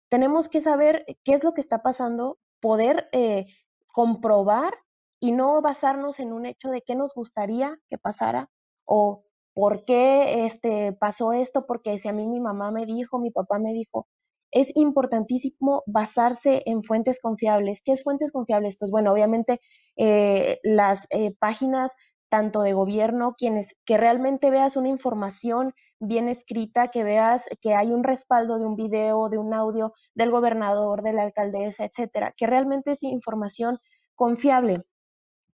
Tenemos que saber qué es lo que está pasando, poder eh, comprobar y no basarnos en un hecho de qué nos gustaría que pasara o por qué este, pasó esto, porque si a mí mi mamá me dijo, mi papá me dijo, es importantísimo basarse en fuentes confiables. ¿Qué es fuentes confiables? Pues bueno, obviamente eh, las eh, páginas tanto de gobierno, quienes que realmente veas una información bien escrita, que veas que hay un respaldo de un video, de un audio del gobernador, de la alcaldesa, etcétera, que realmente es información confiable.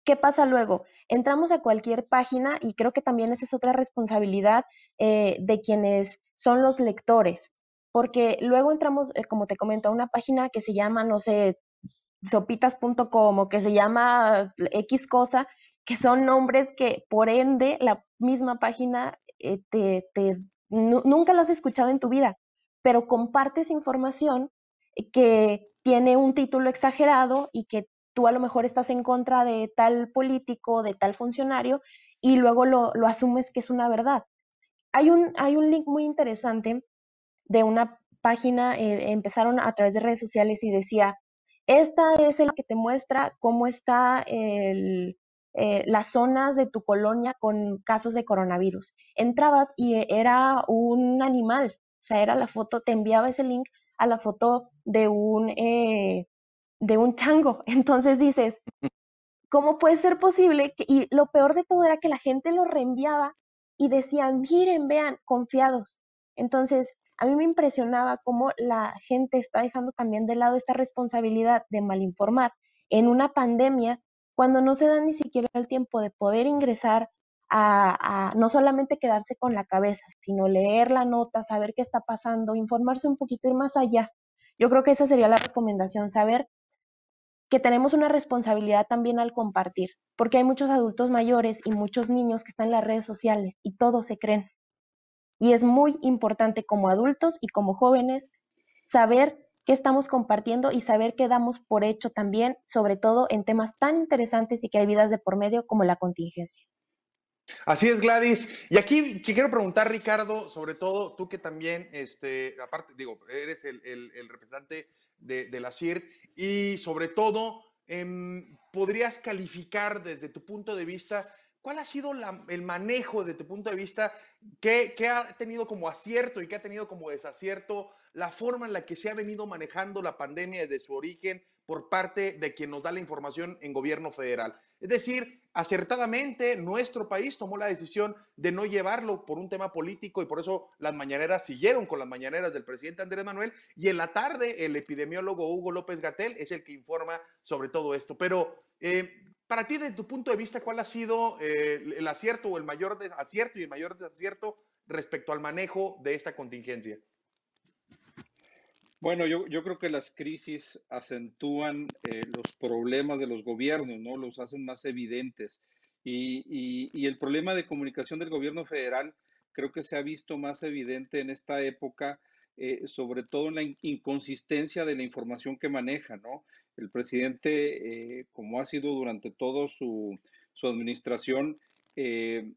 ¿Qué pasa luego? Entramos a cualquier página y creo que también esa es otra responsabilidad eh, de quienes son los lectores porque luego entramos, eh, como te comento, a una página que se llama, no sé, sopitas.com o que se llama X cosa, que son nombres que por ende la misma página eh, te, te nunca la has escuchado en tu vida, pero compartes información que tiene un título exagerado y que tú a lo mejor estás en contra de tal político, de tal funcionario, y luego lo, lo asumes que es una verdad. Hay un, hay un link muy interesante de una página, eh, empezaron a través de redes sociales y decía, esta es el que te muestra cómo está el, eh, las zonas de tu colonia con casos de coronavirus. Entrabas y e, era un animal, o sea, era la foto, te enviaba ese link a la foto de un, eh, de un chango. Entonces dices, ¿cómo puede ser posible? y lo peor de todo era que la gente lo reenviaba y decían, miren, vean, confiados. Entonces, a mí me impresionaba cómo la gente está dejando también de lado esta responsabilidad de malinformar en una pandemia cuando no se da ni siquiera el tiempo de poder ingresar a, no solamente quedarse con la cabeza, sino leer la nota, saber qué está pasando, informarse un poquito, ir más allá. Yo creo que esa sería la recomendación, saber que tenemos una responsabilidad también al compartir, porque hay muchos adultos mayores y muchos niños que están en las redes sociales y todos se creen. Y es muy importante como adultos y como jóvenes saber qué estamos compartiendo y saber qué damos por hecho también, sobre todo en temas tan interesantes y que hay vidas de por medio como la contingencia. Así es, Gladys. Y aquí quiero preguntar, Ricardo, sobre todo tú que también, este, aparte, digo, eres el, representante de, la CIR y sobre todo, em, ¿podrías calificar desde tu punto de vista ¿Cuál ha sido el manejo desde tu punto de vista? ¿Qué, ha tenido como acierto y qué ha tenido como desacierto la forma en la que se ha venido manejando la pandemia desde su origen por parte de quien nos da la información en gobierno federal? Es decir, acertadamente nuestro país tomó la decisión de no llevarlo por un tema político y por eso las mañaneras siguieron con las mañaneras del presidente Andrés Manuel y en la tarde el epidemiólogo Hugo López Gatel es el que informa sobre todo esto. Pero eh, para ti, desde tu punto de vista, ¿cuál ha sido eh, el acierto o el mayor acierto y el mayor desacierto respecto al manejo de esta contingencia? Bueno, yo, creo que las crisis acentúan eh, los problemas de los gobiernos, ¿no? Los hacen más evidentes. Y, el problema de comunicación del gobierno federal creo que se ha visto más evidente en esta época eh, sobre todo en la inconsistencia de la información que maneja, ¿no? El presidente, eh, como ha sido durante toda su, su, administración, eh,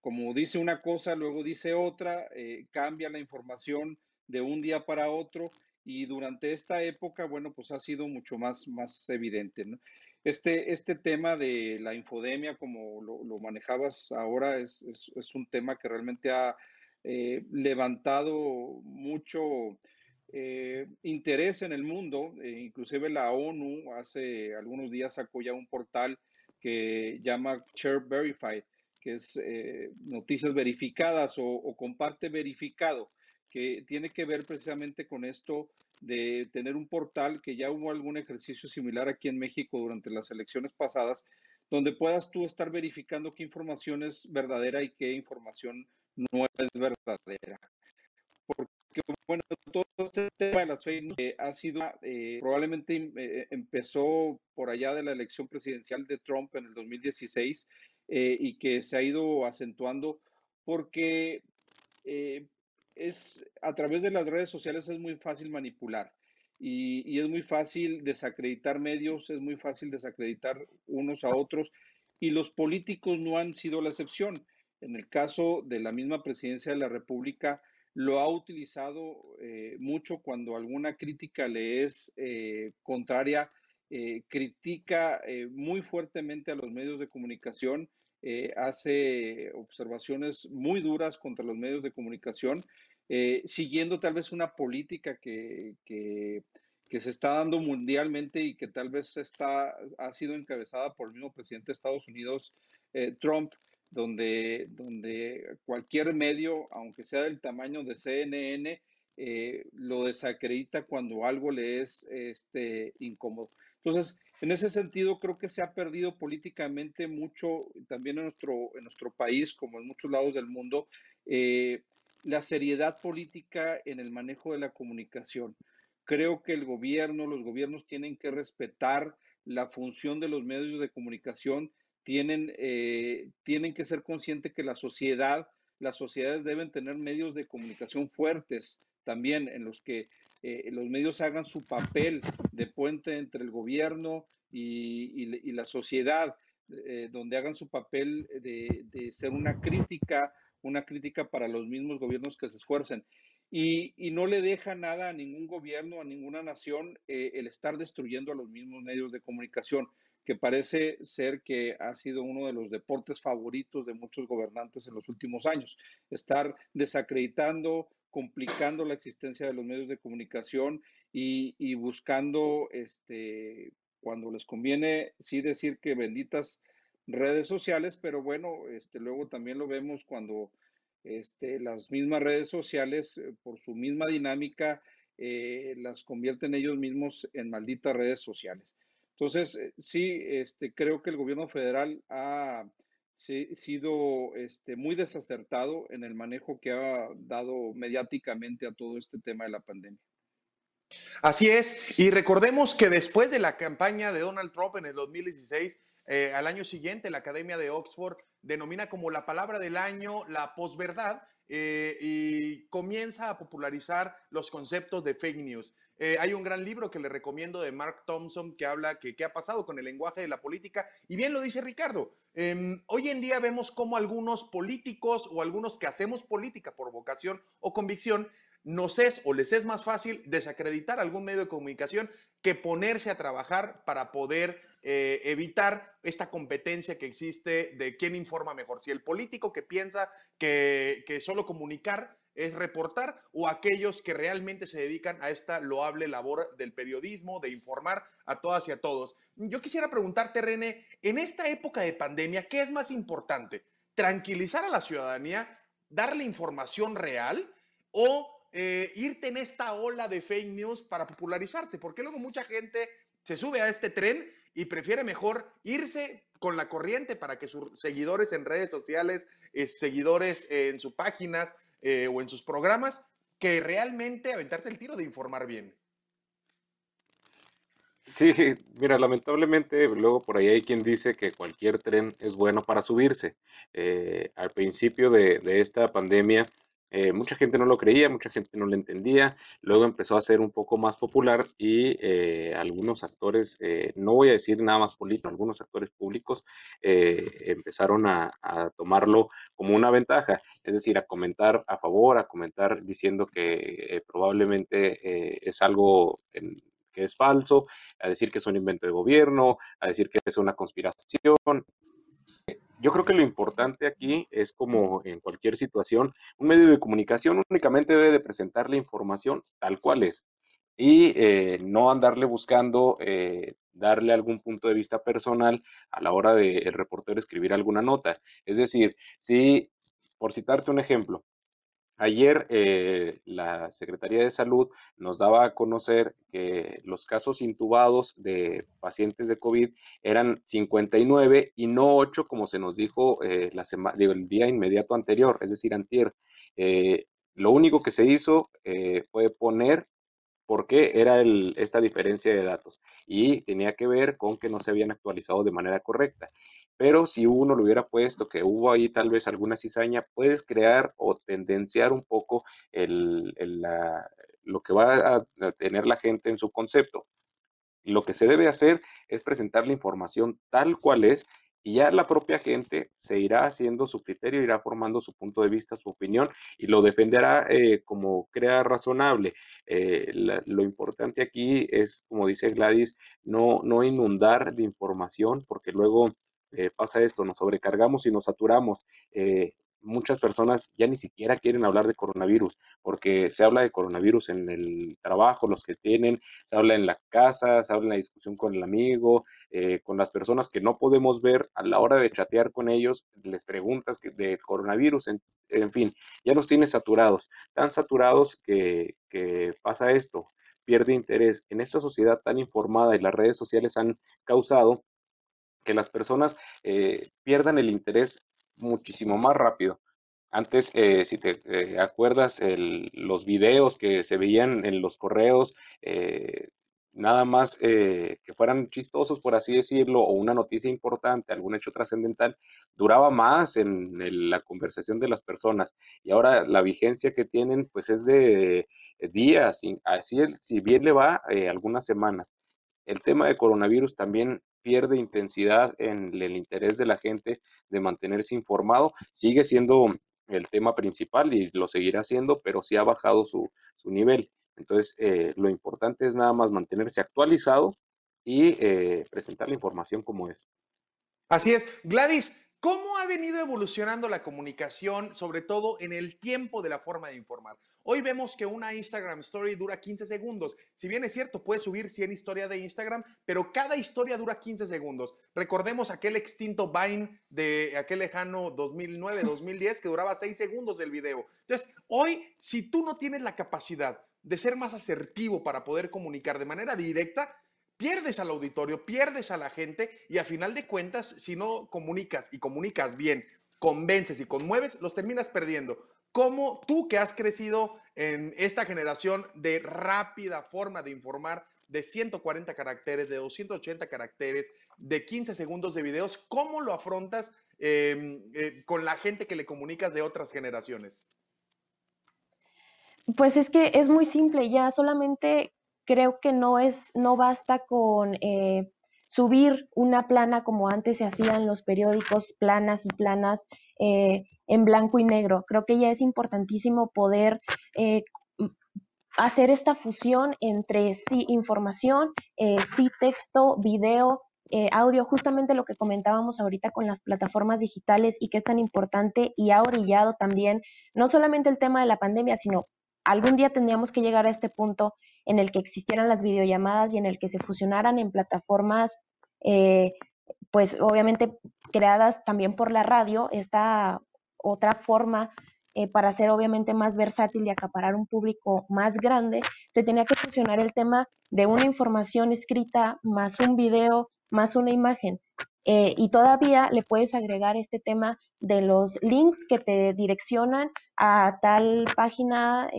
como dice una cosa, luego dice otra, cambia la información de un día para otro y durante esta época, bueno, pues ha sido mucho más, más evidente. Este, este tema de la infodemia, como lo, manejabas ahora, es, es, un tema que realmente ha eh, levantado mucho eh, interés en el mundo. E inclusive la ONU hace algunos días sacó ya un portal que llama Share Verified, que es eh, noticias verificadas o, o comparte verificado, que tiene que ver precisamente con esto de tener un portal que ya hubo algún ejercicio similar aquí en México durante las elecciones pasadas, donde puedas tú estar verificando qué información es verdadera y qué información no es verdadera. Porque, bueno, todo este tema de las fake eh, ha sido, eh, probablemente eh, empezó por allá de la elección presidencial de Trump en el 2016 y que se ha ido acentuando porque es a través de las redes sociales es muy fácil manipular y, es muy fácil desacreditar medios, es muy fácil desacreditar unos a otros y los políticos no han sido la excepción. En el caso de la misma presidencia de la República, lo ha utilizado eh, mucho cuando alguna crítica le es eh, contraria, eh, critica muy fuertemente a los medios de comunicación, hace observaciones muy duras contra los medios de comunicación eh, siguiendo tal vez una política que, que, se está dando mundialmente y que tal vez está, ha sido encabezada por el mismo presidente de Estados Unidos, eh, Trump, donde, donde cualquier medio, aunque sea del tamaño de CNN, eh, lo desacredita cuando algo le es este, incómodo. Entonces, en ese sentido, creo que se ha perdido políticamente mucho, también en nuestro, en nuestro país, como en muchos lados del mundo, la seriedad política en el manejo de la comunicación. Creo que el gobierno, los gobiernos tienen que respetar la función de los medios de comunicación, tienen, eh, tienen que ser conscientes que la sociedad, las sociedades deben tener medios de comunicación fuertes también en los que eh, los medios hagan su papel de puente entre el gobierno y, la sociedad, eh, donde hagan su papel de, ser una crítica una crítica para los mismos gobiernos que se esfuercen. Y, no le deja nada a ningún gobierno, a ninguna nación, el estar destruyendo a los mismos medios de comunicación, que parece ser que ha sido uno de los deportes favoritos de muchos gobernantes en los últimos años. Estar desacreditando, complicando la existencia de los medios de comunicación y, buscando, este, cuando les conviene, sí decir que benditas redes sociales, pero bueno, este, luego también lo vemos cuando este, las mismas redes sociales, eh, por su misma dinámica, eh, las convierten ellos mismos en malditas redes sociales. Entonces, eh, sí, este, creo que el gobierno federal ha sido este, muy desacertado en el manejo que ha dado mediáticamente a todo este tema de la pandemia. Así es, y recordemos que después de la campaña de Donald Trump en el 2016, eh, al año siguiente, la Academia de Oxford denomina como la palabra del año la posverdad eh, y comienza a popularizar los conceptos de fake news. Eh, hay un gran libro que le recomiendo de Mark Thompson que habla que qué ha pasado con el lenguaje de la política y bien lo dice Ricardo. Em, hoy en día vemos como algunos políticos o algunos que hacemos política por vocación o convicción nos es o les es más fácil desacreditar algún medio de comunicación que ponerse a trabajar para poder eh, evitar esta competencia que existe de quién informa mejor, si el político que piensa que, que solo comunicar es reportar o aquellos que realmente se dedican a esta loable labor del periodismo, de informar a todas y a todos. Yo quisiera preguntarte, René, en esta época de pandemia, ¿qué es más importante? ¿Tranquilizar a la ciudadanía, darle información real o eh, irte en esta ola de fake news para popularizarte? Porque luego mucha gente se sube a este tren y prefiere mejor irse con la corriente para que sus seguidores en redes sociales, eh, seguidores en sus páginas eh, o en sus programas, que realmente aventarte el tiro de informar bien. Sí, mira, lamentablemente luego por ahí hay quien dice que cualquier tren es bueno para subirse. Eh, al principio de, esta pandemia, eh, mucha gente no lo creía, mucha gente no lo entendía, luego empezó a ser un poco más popular y eh, algunos actores, eh, no voy a decir nada más político, algunos actores públicos empezaron a, tomarlo como una ventaja, es decir, a comentar a favor, a comentar diciendo que probablemente es algo que es falso, a decir que es un invento de gobierno, a decir que es una conspiración, yo creo que lo importante aquí es como en cualquier situación, un medio de comunicación únicamente debe de presentar la información tal cual es y eh, no andarle buscando eh, darle algún punto de vista personal a la hora de el reportero escribir alguna nota. Es decir, si, por citarte un ejemplo, Ayer eh, la Secretaría de Salud nos daba a conocer que los casos intubados de pacientes de COVID eran 59 y no 8 como se nos dijo eh, la semana, el día inmediato anterior, es decir, antier. Eh, lo único que se hizo fue poner por qué era esta diferencia de datos y tenía que ver con que no se habían actualizado de manera correcta. Pero si uno lo hubiera puesto, que hubo ahí tal vez alguna cizaña, puedes crear o tendenciar un poco lo que va a tener la gente en su concepto. Lo que se debe hacer es presentar la información tal cual es y ya la propia gente se irá haciendo su criterio, irá formando su punto de vista, su opinión y lo defenderá eh, como crea razonable. Eh, lo importante aquí es, como dice Gladys, no, no inundar de información porque luego eh, pasa esto, nos sobrecargamos y nos saturamos muchas personas ya ni siquiera quieren hablar de coronavirus, porque se habla de coronavirus en el trabajo, los que tienen, se habla en la casa, se habla en la discusión con el amigo, eh, con las personas que no podemos ver a la hora de chatear con ellos, les preguntas de coronavirus, en, fin, ya los tienes saturados, tan saturados que, pasa esto, pierde interés. En esta sociedad tan informada y las redes sociales han causado que las personas eh, pierdan el interés muchísimo más rápido. Antes, eh, si te eh, acuerdas, los videos que se veían en los correos, nada más que fueran chistosos, por así decirlo, o una noticia importante, algún hecho trascendental, duraba más en la conversación de las personas. Y ahora la vigencia que tienen, pues es de días, así si bien le va, algunas semanas. El tema de coronavirus también pierde intensidad en el interés de la gente de mantenerse informado. Sigue siendo el tema principal y lo seguirá siendo, pero sí ha bajado su, nivel. Entonces, eh, lo importante es nada más mantenerse actualizado y eh, presentar la información como es. Así es. Gladys, ¿Cómo ha venido evolucionando la comunicación, sobre todo en el tiempo de la forma de informar? Hoy vemos que una Instagram Story dura 15 segundos. Si bien es cierto, puedes subir 100 historias de Instagram, pero cada historia dura 15 segundos. Recordemos aquel extinto Vine de aquel lejano 2009, 2010, que duraba 6 segundos el video. Entonces, hoy, si tú no tienes la capacidad de ser más asertivo para poder comunicar de manera directa, pierdes al auditorio, pierdes a la gente y a final de cuentas, si no comunicas y comunicas bien, convences y conmueves, los terminas perdiendo. ¿Cómo tú que has crecido en esta generación de rápida forma de informar, de 140 caracteres, de 280 caracteres, de 15 segundos de videos, cómo lo afrontas em, eh, con la gente que le comunicas de otras generaciones? Pues es que es muy simple, ya solamente creo que no es, no basta con eh, subir una plana como antes se hacían los periódicos, planas y planas eh, en blanco y negro. Creo que ya es importantísimo poder eh, hacer esta fusión entre sí información, sí texto, video, audio, justamente lo que comentábamos ahorita con las plataformas digitales y que es tan importante y ha orillado también no solamente el tema de la pandemia, sino algún día tendríamos que llegar a este punto en el que existieran las videollamadas y en el que se fusionaran en plataformas, eh, pues obviamente creadas también por la radio, esta otra forma eh, para ser obviamente más versátil y acaparar un público más grande, se tenía que fusionar el tema de una información escrita más un video más una imagen. Eh, y todavía le puedes agregar este tema de los links que te direccionan a tal página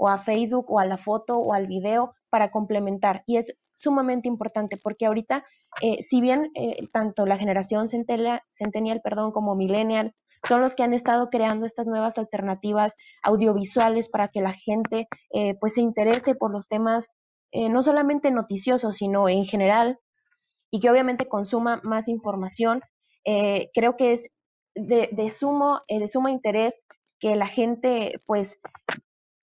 o a Facebook o a la foto o al video para complementar. Y es sumamente importante porque ahorita, eh, si bien tanto la generación centennial, centennial perdón, como millennial son los que han estado creando estas nuevas alternativas audiovisuales para que la gente eh, pues se interese por los temas eh, no solamente noticiosos, sino en general, y que obviamente consuma más información. Eh, creo que es de, de sumo, de sumo interés que la gente pues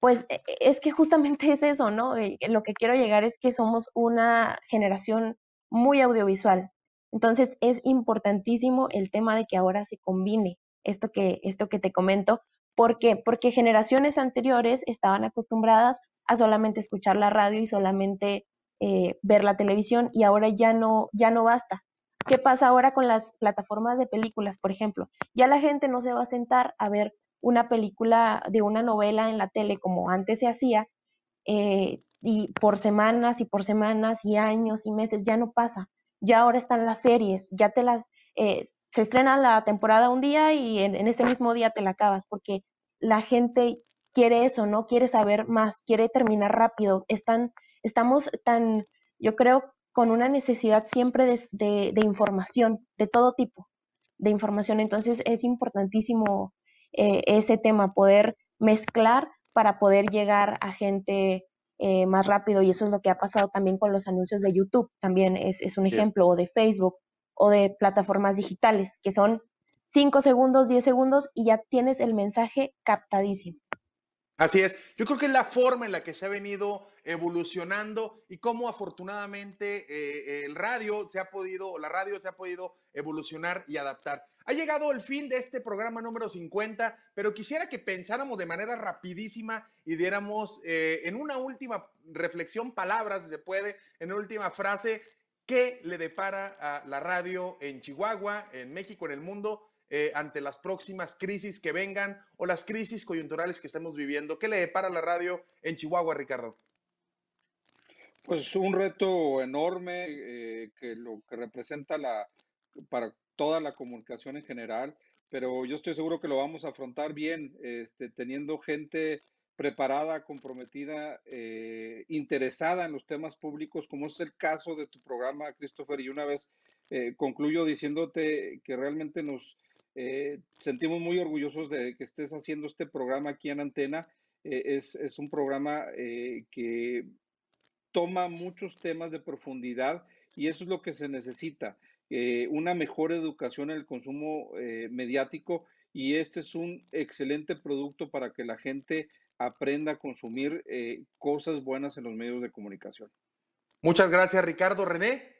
pues e, e, es que justamente es eso, ¿no? Lo que quiero llegar es que somos una generación muy audiovisual. Entonces es importantísimo el tema de que ahora se combine esto que, esto que te comento. ¿Por qué? Porque generaciones anteriores estaban acostumbradas a solamente escuchar la radio y solamente eh, ver la televisión y ahora ya no, ya no basta. ¿Qué pasa ahora con las plataformas de películas, por ejemplo? Ya la gente no se va a sentar a ver una película de una novela en la tele como antes se hacía, eh, y por semanas y por semanas y años y meses, ya no pasa. Ya ahora están las series, ya te las, eh, se estrena la temporada un día y en, ese mismo día te la acabas, porque la gente quiere eso, ¿no? Quiere saber más, quiere terminar rápido. Están, estamos tan, yo creo, con una necesidad siempre de, de información, de todo tipo de información. Entonces es importantísimo eh, ese tema, poder mezclar para poder llegar a gente eh, más rápido y eso es lo que ha pasado también con los anuncios de YouTube, también es, es un ejemplo, o de Facebook o de plataformas digitales, que son 5 segundos, 10 segundos y ya tienes el mensaje captadísimo. Así es, yo creo que es la forma en la que se ha venido evolucionando y cómo afortunadamente eh, el radio se ha podido, la radio se ha podido evolucionar y adaptar. Ha llegado el fin de este programa número 50, pero quisiera que pensáramos de manera rapidísima y diéramos eh, en una última reflexión, palabras, si se puede, en una última frase, qué le depara a la radio en Chihuahua, en México, en el mundo eh, ante las próximas crisis que vengan o las crisis coyunturales que estamos viviendo? ¿Qué le depara la radio en Chihuahua, Ricardo? Pues un reto enorme eh, que lo que representa la, para toda la comunicación en general, pero yo estoy seguro que lo vamos a afrontar bien, este, teniendo gente preparada, comprometida, eh, interesada en los temas públicos, como es el caso de tu programa, Christopher. Y una vez concluyo diciéndote que realmente nos, eh, sentimos muy orgullosos de que estés haciendo este programa aquí en Antena. Eh, es, un programa eh, que toma muchos temas de profundidad y eso es lo que se necesita, una mejor educación en el consumo mediático y este es un excelente producto para que la gente aprenda a consumir cosas buenas en los medios de comunicación. Muchas gracias, Ricardo. René.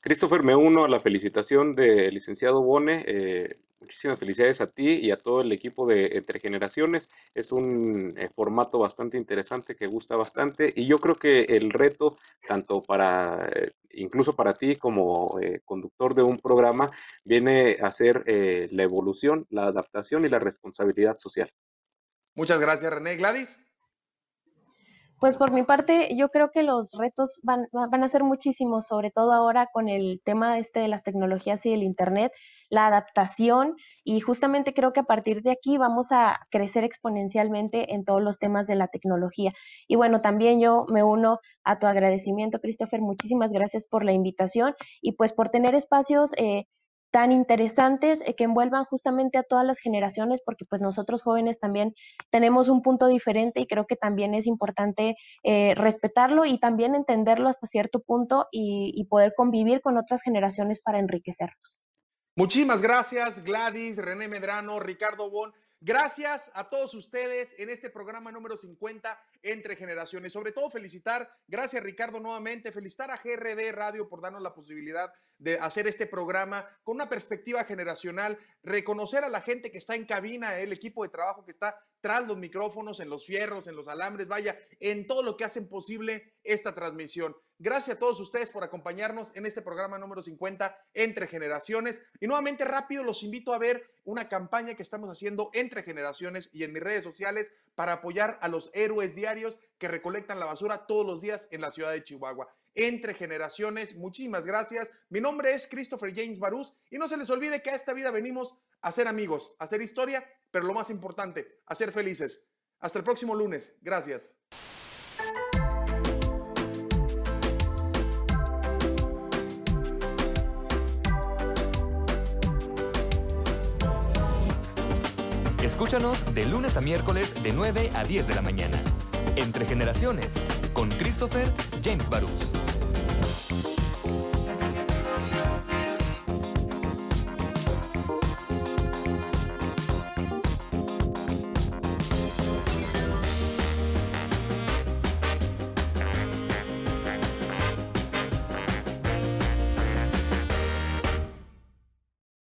Christopher, me uno a la felicitación del licenciado Bone. Eh, muchísimas felicidades a ti y a todo el equipo de Entre Generaciones. Es un eh, formato bastante interesante que gusta bastante y yo creo que el reto, tanto para, eh, incluso para ti como conductor de un programa, viene a ser la evolución, la adaptación y la responsabilidad social. Muchas gracias, René. Gladys. Pues por mi parte, yo creo que los retos van, van, a ser muchísimos, sobre todo ahora con el tema este de las tecnologías y el Internet, la adaptación y justamente creo que a partir de aquí vamos a crecer exponencialmente en todos los temas de la tecnología. Y bueno, también yo me uno a tu agradecimiento, Christopher, muchísimas gracias por la invitación y pues por tener espacios eh, tan interesantes eh, que envuelvan justamente a todas las generaciones, porque pues nosotros jóvenes también tenemos un punto diferente y creo que también es importante eh, respetarlo y también entenderlo hasta cierto punto y, y poder convivir con otras generaciones para enriquecernos. Muchísimas gracias, Gladys, René Medrano, Ricardo Bon. Gracias a todos ustedes en este programa número 50 entre generaciones. Sobre todo felicitar, gracias Ricardo nuevamente, felicitar a GRD Radio por darnos la posibilidad de hacer este programa con una perspectiva generacional, reconocer a la gente que está en cabina, el equipo de trabajo que está tras los micrófonos, en los fierros, en los alambres, vaya, en todo lo que hacen posible esta transmisión. Gracias a todos ustedes por acompañarnos en este programa número 50 entre generaciones. Y nuevamente rápido los invito a ver una campaña que estamos haciendo entre generaciones y en mis redes sociales para apoyar a los héroes diarios que recolectan la basura todos los días en la ciudad de Chihuahua. Entre generaciones, muchísimas gracias. Mi nombre es Christopher James Barús y no se les olvide que a esta vida venimos a ser amigos, a hacer historia, pero lo más importante, a ser felices. Hasta el próximo lunes. Gracias. Escúchanos de lunes a miércoles de 9 a 10 de la mañana. Entre generaciones, con Christopher James Barús.